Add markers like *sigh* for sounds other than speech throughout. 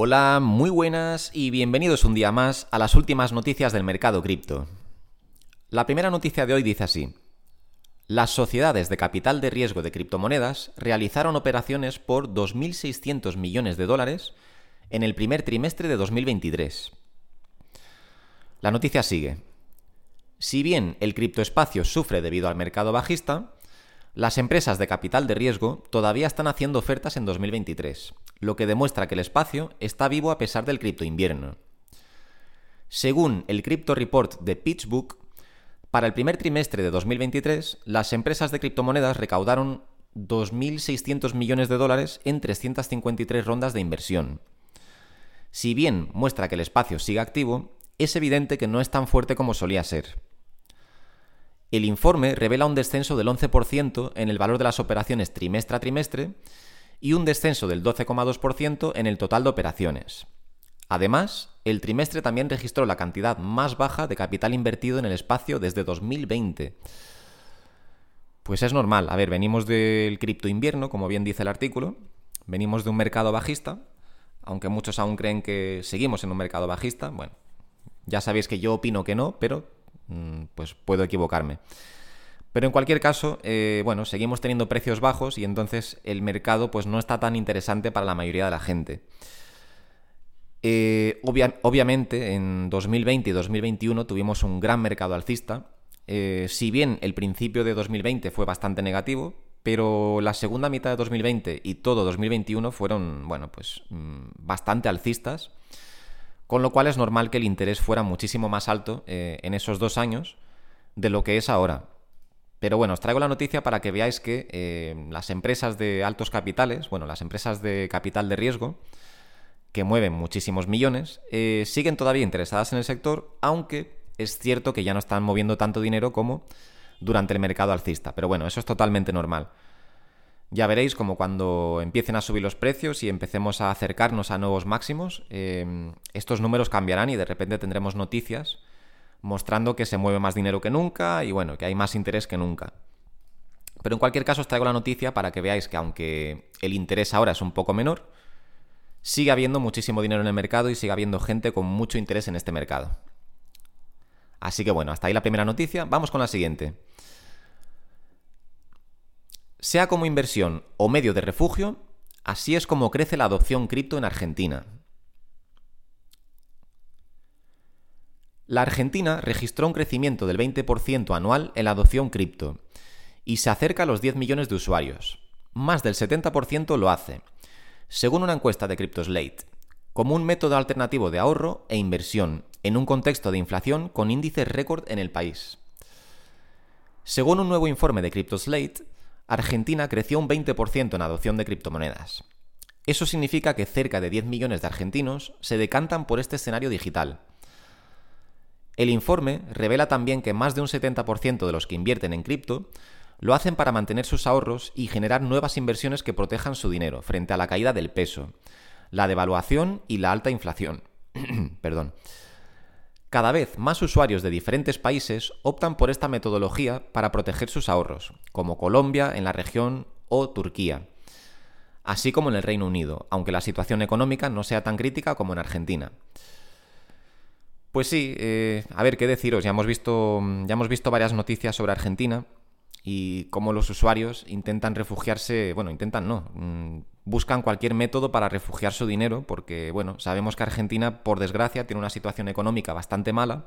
Hola, muy buenas y bienvenidos un día más a las últimas noticias del mercado cripto. La primera noticia de hoy dice así. Las sociedades de capital de riesgo de criptomonedas realizaron operaciones por 2.600 millones de dólares en el primer trimestre de 2023. La noticia sigue. Si bien el criptoespacio sufre debido al mercado bajista, las empresas de capital de riesgo todavía están haciendo ofertas en 2023, lo que demuestra que el espacio está vivo a pesar del cripto invierno. Según el Crypto Report de PitchBook, para el primer trimestre de 2023, las empresas de criptomonedas recaudaron 2.600 millones de dólares en 353 rondas de inversión. Si bien muestra que el espacio sigue activo, es evidente que no es tan fuerte como solía ser. El informe revela un descenso del 11% en el valor de las operaciones trimestre a trimestre y un descenso del 12,2% en el total de operaciones. Además, el trimestre también registró la cantidad más baja de capital invertido en el espacio desde 2020. Pues es normal, a ver, venimos del cripto invierno, como bien dice el artículo, venimos de un mercado bajista, aunque muchos aún creen que seguimos en un mercado bajista, bueno, ya sabéis que yo opino que no, pero pues puedo equivocarme. Pero en cualquier caso, eh, bueno, seguimos teniendo precios bajos y entonces el mercado pues no está tan interesante para la mayoría de la gente. Eh, obviamente, en 2020 y 2021 tuvimos un gran mercado alcista. Eh, si bien el principio de 2020 fue bastante negativo, pero la segunda mitad de 2020 y todo 2021 fueron, bueno, pues mm, bastante alcistas con lo cual es normal que el interés fuera muchísimo más alto eh, en esos dos años de lo que es ahora. Pero bueno, os traigo la noticia para que veáis que eh, las empresas de altos capitales, bueno, las empresas de capital de riesgo, que mueven muchísimos millones, eh, siguen todavía interesadas en el sector, aunque es cierto que ya no están moviendo tanto dinero como durante el mercado alcista. Pero bueno, eso es totalmente normal. Ya veréis como cuando empiecen a subir los precios y empecemos a acercarnos a nuevos máximos, em, estos números cambiarán y de repente tendremos noticias mostrando que se mueve más dinero que nunca y bueno, que hay más interés que nunca. Pero en cualquier caso os traigo la noticia para que veáis que aunque el interés ahora es un poco menor, sigue habiendo muchísimo dinero en el mercado y sigue habiendo gente con mucho interés en este mercado. Así que bueno, hasta ahí la primera noticia. Vamos con la siguiente. Sea como inversión o medio de refugio, así es como crece la adopción cripto en Argentina. La Argentina registró un crecimiento del 20% anual en la adopción cripto y se acerca a los 10 millones de usuarios. Más del 70% lo hace, según una encuesta de CryptoSlate, como un método alternativo de ahorro e inversión en un contexto de inflación con índices récord en el país. Según un nuevo informe de CryptoSlate, Argentina creció un 20% en adopción de criptomonedas. Eso significa que cerca de 10 millones de argentinos se decantan por este escenario digital. El informe revela también que más de un 70% de los que invierten en cripto lo hacen para mantener sus ahorros y generar nuevas inversiones que protejan su dinero frente a la caída del peso, la devaluación y la alta inflación. *clears throat* Perdón. Cada vez más usuarios de diferentes países optan por esta metodología para proteger sus ahorros, como Colombia en la región o Turquía, así como en el Reino Unido, aunque la situación económica no sea tan crítica como en Argentina. Pues sí, eh, a ver qué deciros, ya hemos visto, ya hemos visto varias noticias sobre Argentina y cómo los usuarios intentan refugiarse, bueno, intentan no, mm, buscan cualquier método para refugiar su dinero, porque, bueno, sabemos que Argentina, por desgracia, tiene una situación económica bastante mala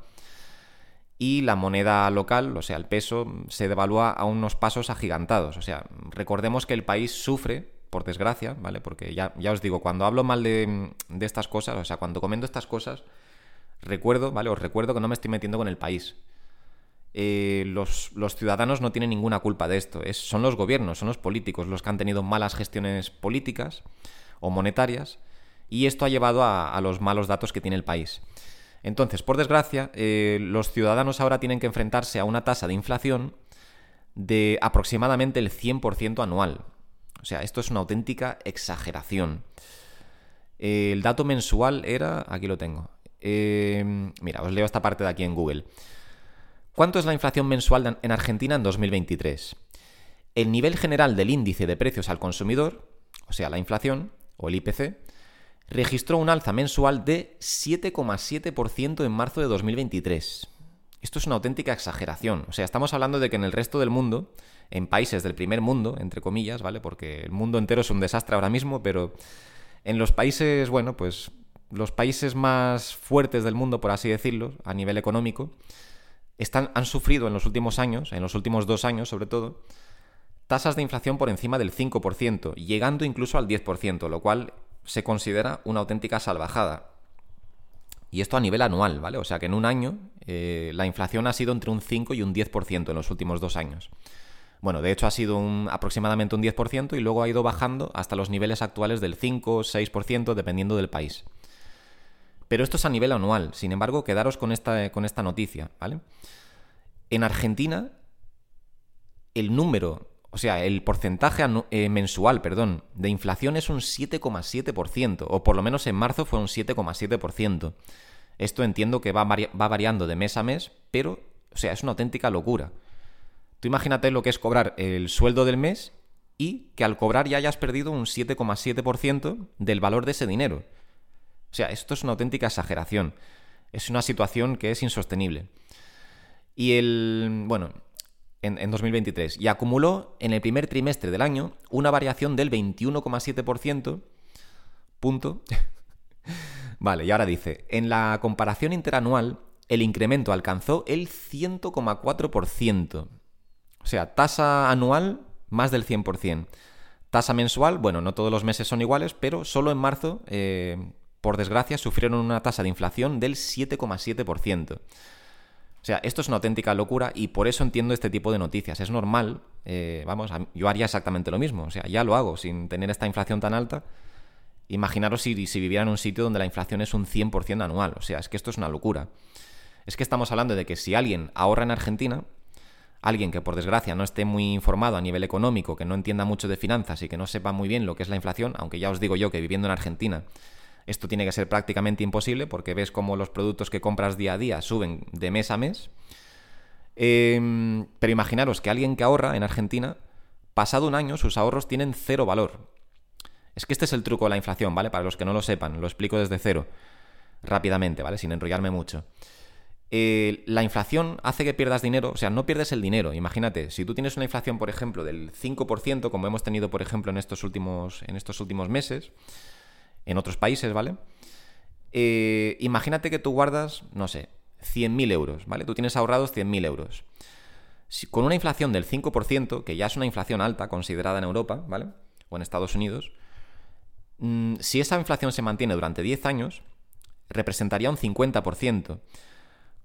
y la moneda local, o sea, el peso, se devalúa a unos pasos agigantados. O sea, recordemos que el país sufre, por desgracia, ¿vale? Porque ya, ya os digo, cuando hablo mal de, de estas cosas, o sea, cuando comento estas cosas, recuerdo, ¿vale? Os recuerdo que no me estoy metiendo con el país. Eh, los, ciudadanos no tienen ninguna culpa de esto. Es, son los gobiernos, son los políticos los que han tenido malas gestiones políticas o monetarias y esto ha llevado a, los malos datos que tiene el país. Entonces, por desgracia, eh, los ciudadanos ahora tienen que enfrentarse a una tasa de inflación de aproximadamente el 100% anual. O sea, esto es una auténtica exageración. Eh, el dato mensual era, aquí lo tengo. mira, os leo esta parte de aquí en Google. ¿Cuánto es la inflación mensual en Argentina en 2023? El nivel general del índice de precios al consumidor, o sea, la inflación, o el IPC, registró un alza mensual de 7,7% en marzo de 2023. Esto es una auténtica exageración. O sea, estamos hablando de que en el resto del mundo, en países del primer mundo, entre comillas, ¿vale? Porque el mundo entero es un desastre ahora mismo, pero en los países, bueno, pues los países más fuertes del mundo, por así decirlo, a nivel económico, han sufrido en los últimos años, en los últimos dos años sobre todo, tasas de inflación por encima del 5%, llegando incluso al 10%, lo cual se considera una auténtica salvajada. Y esto a nivel anual, ¿vale? O sea que en un año eh, la inflación ha sido entre un 5 y un 10% en los últimos dos años. Bueno, de hecho ha sido un, aproximadamente un 10% y luego ha ido bajando hasta los niveles actuales del 5 o 6% dependiendo del país. Pero esto es a nivel anual. Sin embargo, quedaros con esta, con esta noticia, ¿vale? En Argentina, el número, o sea, el porcentaje eh, mensual, perdón, de inflación es un 7,7%, o por lo menos en marzo fue un 7,7%. Esto entiendo que va, va variando de mes a mes, pero, o sea, es una auténtica locura. Tú imagínate lo que es cobrar el sueldo del mes y que al cobrar ya hayas perdido un 7,7% del valor de ese dinero. O sea, esto es una auténtica exageración. Es una situación que es insostenible. Y el. Bueno, en, 2023. Y acumuló en el primer trimestre del año una variación del 21,7%. Punto. *laughs* vale, y ahora dice: en la comparación interanual, el incremento alcanzó el 100,4%. O sea, tasa anual más del 100%. Tasa mensual, bueno, no todos los meses son iguales, pero solo en marzo eh, por desgracia, sufrieron una tasa de inflación del 7,7%. O sea, esto es una auténtica locura y por eso entiendo este tipo de noticias. Es normal, eh, vamos, yo haría exactamente lo mismo. O sea, ya lo hago sin tener esta inflación tan alta. Imaginaros si, si viviera en un sitio donde la inflación es un 100% anual. O sea, es que esto es una locura. Es que estamos hablando de que si alguien ahorra en Argentina, alguien que por desgracia no esté muy informado a nivel económico, que no entienda mucho de finanzas y que no sepa muy bien lo que es la inflación, aunque ya os digo yo que viviendo en Argentina esto tiene que ser prácticamente imposible porque ves cómo los productos que compras día a día suben de mes a mes. Em, pero imaginaros que alguien que ahorra en Argentina, pasado un año, sus ahorros tienen cero valor. Es que este es el truco de la inflación, ¿vale? Para los que no lo sepan, lo explico desde cero, rápidamente, ¿vale? Sin enrollarme mucho. Eh, la inflación hace que pierdas dinero, o sea, no pierdes el dinero. Imagínate, si tú tienes una inflación, por ejemplo, del 5%, como hemos tenido, por ejemplo, en estos últimos, en estos últimos meses, en otros países, ¿vale? Eh, imagínate que tú guardas, no sé, 100.000 euros, ¿vale? Tú tienes ahorrados 100.000 euros. con una inflación del 5%, que ya es una inflación alta considerada en Europa, ¿vale? O en Estados Unidos, mm, si esa inflación se mantiene durante 10 años, representaría un 50%.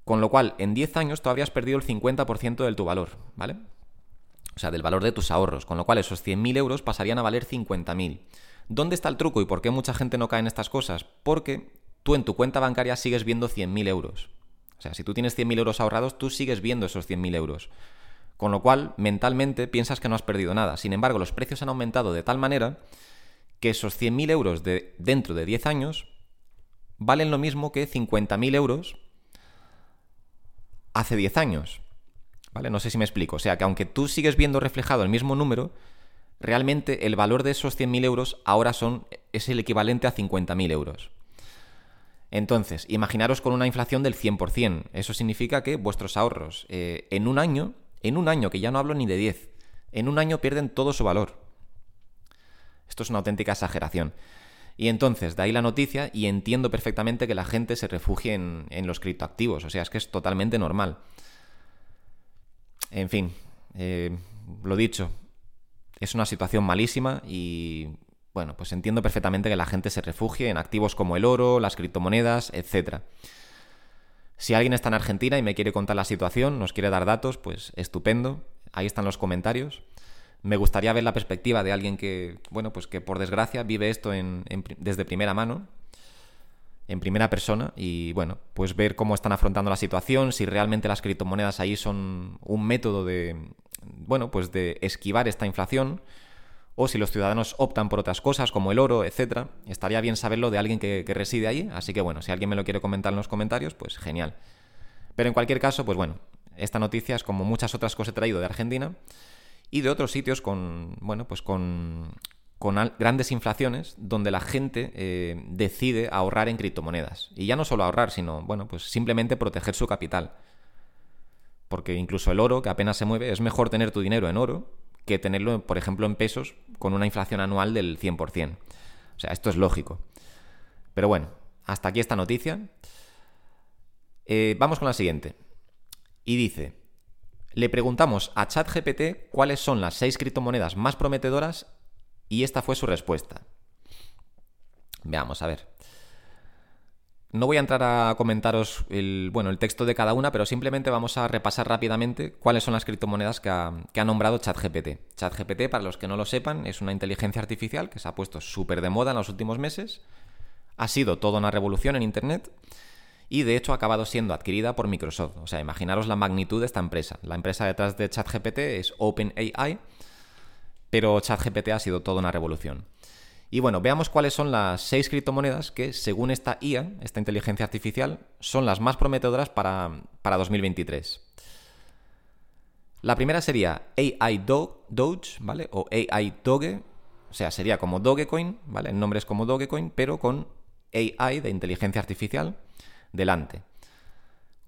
Con lo cual, en 10 años tú habrías perdido el 50% de tu valor, ¿vale? O sea, del valor de tus ahorros. Con lo cual, esos 100.000 euros pasarían a valer 50.000. ¿Dónde está el truco y por qué mucha gente no cae en estas cosas? Porque tú en tu cuenta bancaria sigues viendo 100.000 euros. O sea, si tú tienes 100.000 euros ahorrados, tú sigues viendo esos 100.000 euros. Con lo cual, mentalmente piensas que no has perdido nada. Sin embargo, los precios han aumentado de tal manera que esos 100.000 euros de, dentro de 10 años valen lo mismo que 50.000 euros hace 10 años. ¿Vale? No sé si me explico. O sea, que aunque tú sigues viendo reflejado el mismo número, realmente el valor de esos 100.000 euros ahora son, es el equivalente a 50.000 euros. Entonces, imaginaros con una inflación del 100%. Eso significa que vuestros ahorros eh, en un año, en un año, que ya no hablo ni de 10, en un año pierden todo su valor. Esto es una auténtica exageración. Y entonces, de ahí la noticia y entiendo perfectamente que la gente se refugie en, los criptoactivos. O sea, es que es totalmente normal. En fin, eh, lo dicho, es una situación malísima y bueno, pues entiendo perfectamente que la gente se refugie en activos como el oro, las criptomonedas, etc. Si alguien está en Argentina y me quiere contar la situación, nos quiere dar datos, pues estupendo. Ahí están los comentarios. Me gustaría ver la perspectiva de alguien que, bueno, pues que por desgracia vive esto desde primera mano, en primera persona, y bueno, pues ver cómo están afrontando la situación, si realmente las criptomonedas ahí son un método de, bueno, pues de esquivar esta inflación, o si los ciudadanos optan por otras cosas como el oro, etcétera. Estaría bien saberlo de alguien que, reside allí, así que bueno, si alguien me lo quiere comentar en los comentarios, pues genial. Pero en cualquier caso, pues bueno, esta noticia es como muchas otras cosas he traído de Argentina y de otros sitios con, bueno, pues con, con grandes inflaciones donde la gente eh, decide ahorrar en criptomonedas. Y ya no solo ahorrar, sino, bueno, pues simplemente proteger su capital. Porque incluso el oro, que apenas se mueve, es mejor tener tu dinero en oro que tenerlo, por ejemplo, en pesos con una inflación anual del 100%. O sea, esto es lógico. Pero bueno, hasta aquí esta noticia. Eh, vamos con la siguiente. Y dice, le preguntamos a ChatGPT cuáles son las seis criptomonedas más prometedoras y esta fue su respuesta. Veamos, a ver. No voy a entrar a comentaros el, bueno, el texto de cada una, pero simplemente vamos a repasar rápidamente cuáles son las criptomonedas que ha, que ha nombrado ChatGPT. ChatGPT, para los que no lo sepan, es una inteligencia artificial que se ha puesto súper de moda en los últimos meses. Ha sido toda una revolución en Internet y de hecho ha acabado siendo adquirida por Microsoft. O sea, imaginaros la magnitud de esta empresa. La empresa detrás de ChatGPT es OpenAI pero ChatGPT ha sido toda una revolución. Y bueno, veamos cuáles son las seis criptomonedas que, según esta IA, esta inteligencia artificial, son las más prometedoras para, 2023. La primera sería AI Doge, ¿vale? O AI Doge, o sea, sería como Dogecoin, ¿vale? El nombre es como Dogecoin, pero con AI de inteligencia artificial delante,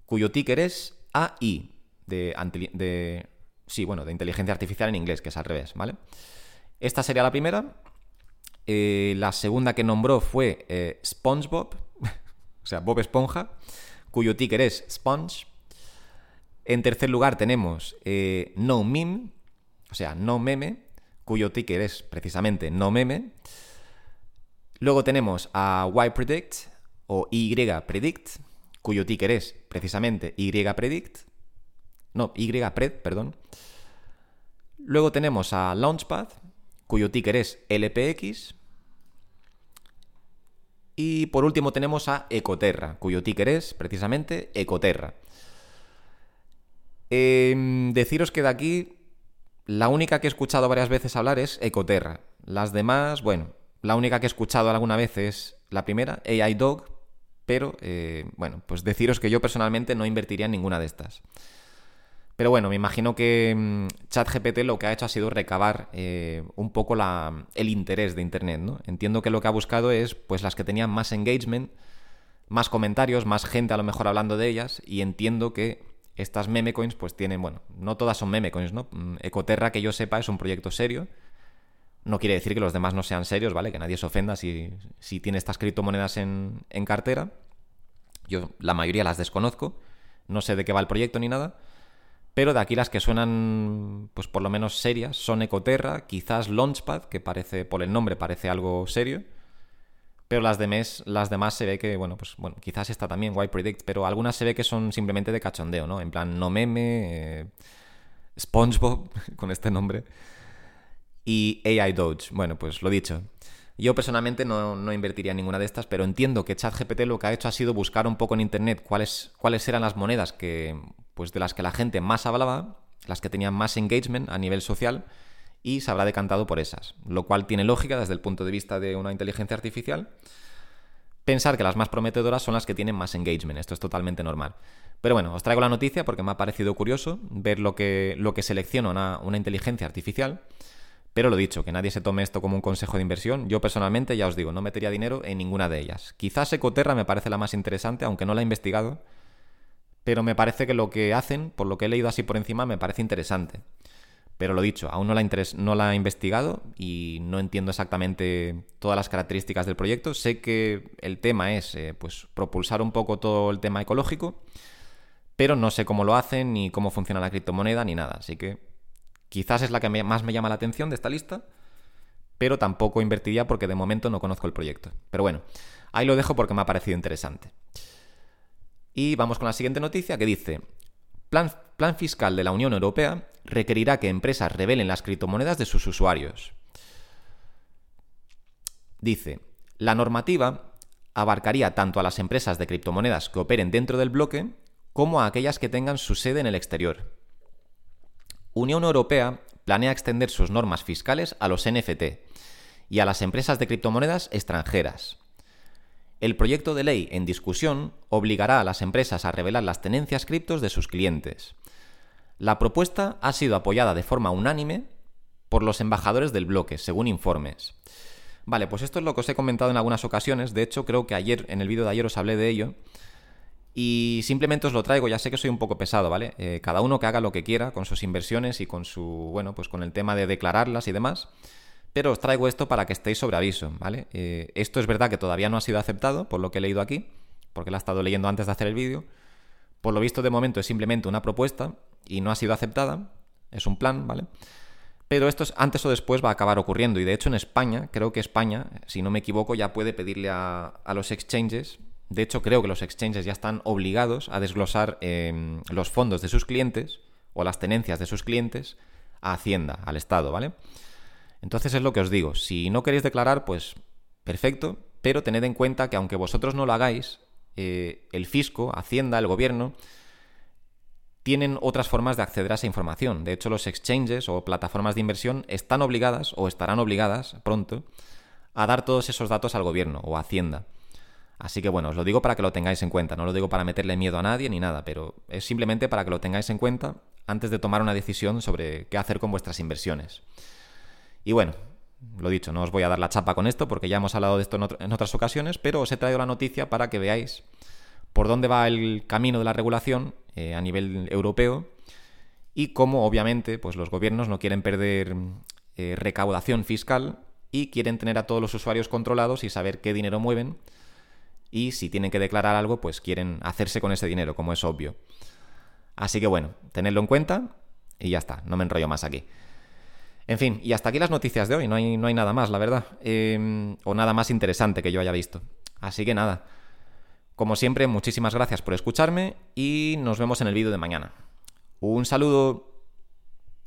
cuyo ticker es AI, de, de Sí, bueno, de inteligencia artificial en inglés, que es al revés, ¿vale? Esta sería la primera. Eh, la segunda que nombró fue eh, SpongeBob, *laughs* o sea, Bob Esponja, cuyo ticker es Sponge. En tercer lugar tenemos eh, No Meme, o sea, No Meme, cuyo ticker es precisamente No Meme. Luego tenemos a YPredict o YPredict, cuyo ticker es precisamente YPredict. No, YPred, perdón. Luego tenemos a Launchpad, cuyo ticker es LPX. Y por último tenemos a Ecoterra, cuyo ticker es precisamente Ecoterra. Em, deciros que de aquí la única que he escuchado varias veces hablar es Ecoterra. Las demás, bueno, la única que he escuchado alguna vez es la primera, AI Dog, pero eh, bueno, pues deciros que yo personalmente no invertiría en ninguna de estas. Pero bueno, me imagino que mm, ChatGPT lo que ha hecho ha sido recabar eh, un poco el interés de Internet, ¿no? Entiendo que lo que ha buscado es pues las que tenían más engagement, más comentarios, más gente a lo mejor hablando de ellas, y entiendo que estas meme coins pues tienen, bueno, no todas son meme coins, ¿no? Mm, Ecoterra, que yo sepa, es un proyecto serio. No quiere decir que los demás no sean serios, ¿vale? Que nadie se ofenda si, tiene estas criptomonedas en cartera. Yo la mayoría las desconozco, no sé de qué va el proyecto ni nada. Pero de aquí las que suenan, pues por lo menos serias, son Ecoterra, quizás Launchpad, que parece, por el nombre, parece algo serio. Pero las, demás, las demás se ve que, bueno, pues bueno, quizás esta también, Why Predict, pero algunas se ve que son simplemente de cachondeo, ¿no? En plan, no meme, eh, SpongeBob, *laughs* con este nombre, y AI Doge. Bueno, pues lo dicho. Yo personalmente no, no, invertiría en ninguna de estas, pero entiendo que ChatGPT lo que ha hecho ha sido buscar un poco en internet cuáles, cuáles eran las monedas que, pues de las que la gente más hablaba, las que tenían más engagement a nivel social, y se habrá decantado por esas, lo cual tiene lógica desde el punto de vista de una inteligencia artificial. Pensar que las más prometedoras son las que tienen más engagement, esto es totalmente normal. Pero bueno, os traigo la noticia porque me ha parecido curioso ver lo que, lo que selecciona una, una inteligencia artificial. Pero lo dicho, que nadie se tome esto como un consejo de inversión. Yo personalmente, ya os digo, no metería dinero en ninguna de ellas. Quizás Ecoterra me parece la más interesante, aunque no la he investigado pero me parece que lo que hacen, por lo que he leído así por encima, me parece interesante. Pero lo dicho, aún no la, no he investigado y no entiendo exactamente todas las características del proyecto. Sé que el tema es eh, pues, propulsar un poco todo el tema ecológico, pero no sé cómo lo hacen, ni cómo funciona la criptomoneda, ni nada. Así que quizás es la que más me llama la atención de esta lista, pero tampoco invertiría porque de momento no conozco el proyecto. Pero bueno, ahí lo dejo porque me ha parecido interesante. Y vamos con la siguiente noticia que dice, plan, plan fiscal de la Unión Europea requerirá que empresas revelen las criptomonedas de sus usuarios. Dice, la normativa abarcaría tanto a las empresas de criptomonedas que operen dentro del bloque como a aquellas que tengan su sede en el exterior. Unión Europea planea extender sus normas fiscales a los NFT y a las empresas de criptomonedas extranjeras. El proyecto de ley en discusión obligará a las empresas a revelar las tenencias criptos de sus clientes. La propuesta ha sido apoyada de forma unánime por los embajadores del bloque, según informes. Vale, pues esto es lo que os he comentado en algunas ocasiones. De hecho, creo que ayer, en el vídeo de ayer os hablé de ello. Y simplemente os lo traigo, ya sé que soy un poco pesado, ¿vale? Eh, cada uno que haga lo que quiera con sus inversiones y con su, bueno, pues con el tema de declararlas y demás. Pero os traigo esto para que estéis sobre aviso, ¿vale? Eh, esto es verdad que todavía no ha sido aceptado, por lo que he leído aquí, porque lo he estado leyendo antes de hacer el vídeo. Por lo visto, de momento es simplemente una propuesta y no ha sido aceptada. Es un plan, ¿vale? Pero esto antes o después va a acabar ocurriendo. Y de hecho en España, creo que España, si no me equivoco, ya puede pedirle a, los exchanges. De hecho, creo que los exchanges ya están obligados a desglosar em, los fondos de sus clientes o las tenencias de sus clientes a Hacienda, al Estado, ¿vale? Entonces es lo que os digo. Si no queréis declarar, pues perfecto, pero tened en cuenta que aunque vosotros no lo hagáis, eh, el fisco, Hacienda, el gobierno, tienen otras formas de acceder a esa información. De hecho, los exchanges o plataformas de inversión están obligadas o estarán obligadas pronto a dar todos esos datos al gobierno o a Hacienda. Así que bueno, os lo digo para que lo tengáis en cuenta. No lo digo para meterle miedo a nadie ni nada, pero es simplemente para que lo tengáis en cuenta antes de tomar una decisión sobre qué hacer con vuestras inversiones. Y bueno, lo dicho, no os voy a dar la chapa con esto porque ya hemos hablado de esto en, otras ocasiones, pero os he traído la noticia para que veáis por dónde va el camino de la regulación eh, a nivel europeo y cómo obviamente pues los gobiernos no quieren perder eh, recaudación fiscal y quieren tener a todos los usuarios controlados y saber qué dinero mueven y si tienen que declarar algo pues quieren hacerse con ese dinero, como es obvio. Así que bueno, tenedlo en cuenta y ya está, no me enrollo más aquí. En fin, y hasta aquí las noticias de hoy, no hay, no hay nada más, la verdad, em, o nada más interesante que yo haya visto. Así que nada. Como siempre, muchísimas gracias por escucharme y nos vemos en el vídeo de mañana. Un saludo.